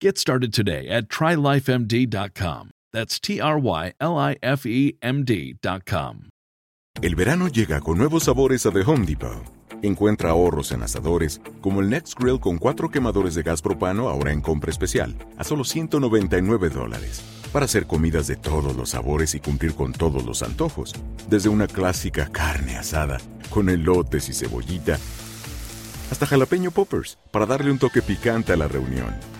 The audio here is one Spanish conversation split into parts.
Get started today at trylifemd.com. That's T R Y L I F E M D.com. El verano llega con nuevos sabores a The Home Depot. Encuentra ahorros en asadores, como el Next Grill con cuatro quemadores de gas propano ahora en compra especial, a solo 199 dólares. Para hacer comidas de todos los sabores y cumplir con todos los antojos. Desde una clásica carne asada, con elotes y cebollita, hasta jalapeño poppers, para darle un toque picante a la reunión.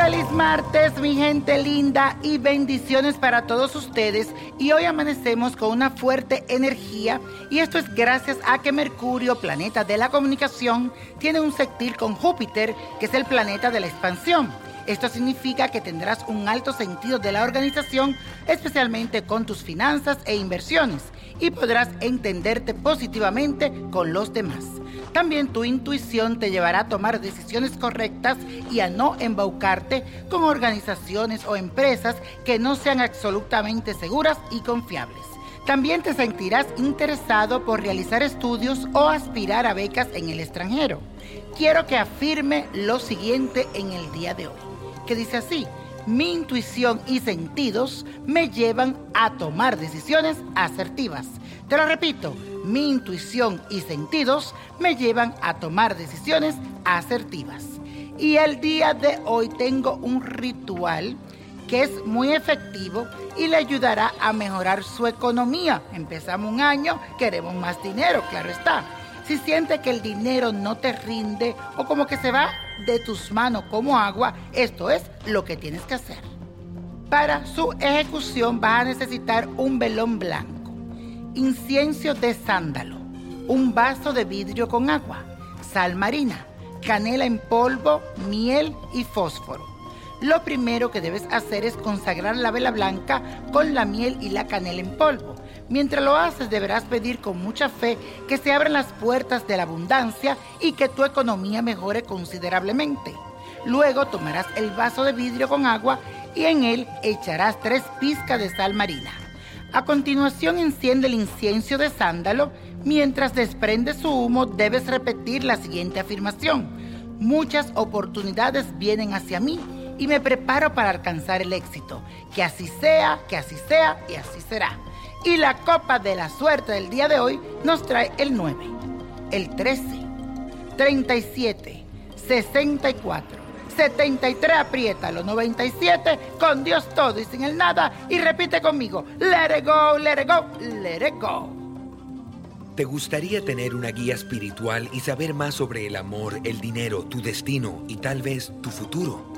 Feliz martes, mi gente linda, y bendiciones para todos ustedes. Y hoy amanecemos con una fuerte energía, y esto es gracias a que Mercurio, planeta de la comunicación, tiene un sextil con Júpiter, que es el planeta de la expansión. Esto significa que tendrás un alto sentido de la organización, especialmente con tus finanzas e inversiones, y podrás entenderte positivamente con los demás. También tu intuición te llevará a tomar decisiones correctas y a no embaucarte con organizaciones o empresas que no sean absolutamente seguras y confiables. También te sentirás interesado por realizar estudios o aspirar a becas en el extranjero. Quiero que afirme lo siguiente en el día de hoy, que dice así, mi intuición y sentidos me llevan a tomar decisiones asertivas. Te lo repito, mi intuición y sentidos me llevan a tomar decisiones asertivas. Y el día de hoy tengo un ritual que es muy efectivo y le ayudará a mejorar su economía. Empezamos un año, queremos más dinero, claro está. Si siente que el dinero no te rinde o como que se va de tus manos como agua, esto es lo que tienes que hacer. Para su ejecución vas a necesitar un velón blanco, incienso de sándalo, un vaso de vidrio con agua, sal marina, canela en polvo, miel y fósforo. Lo primero que debes hacer es consagrar la vela blanca con la miel y la canela en polvo. Mientras lo haces deberás pedir con mucha fe que se abran las puertas de la abundancia y que tu economía mejore considerablemente. Luego tomarás el vaso de vidrio con agua y en él echarás tres pizcas de sal marina. A continuación enciende el incienso de sándalo. Mientras desprende su humo debes repetir la siguiente afirmación. Muchas oportunidades vienen hacia mí y me preparo para alcanzar el éxito. Que así sea, que así sea y así será. Y la copa de la suerte del día de hoy nos trae el 9, el 13, 37, 64, 73, apriétalo. 97, con Dios todo y sin el nada. Y repite conmigo, let it go, let it go, let it go. ¿Te gustaría tener una guía espiritual y saber más sobre el amor, el dinero, tu destino y tal vez tu futuro?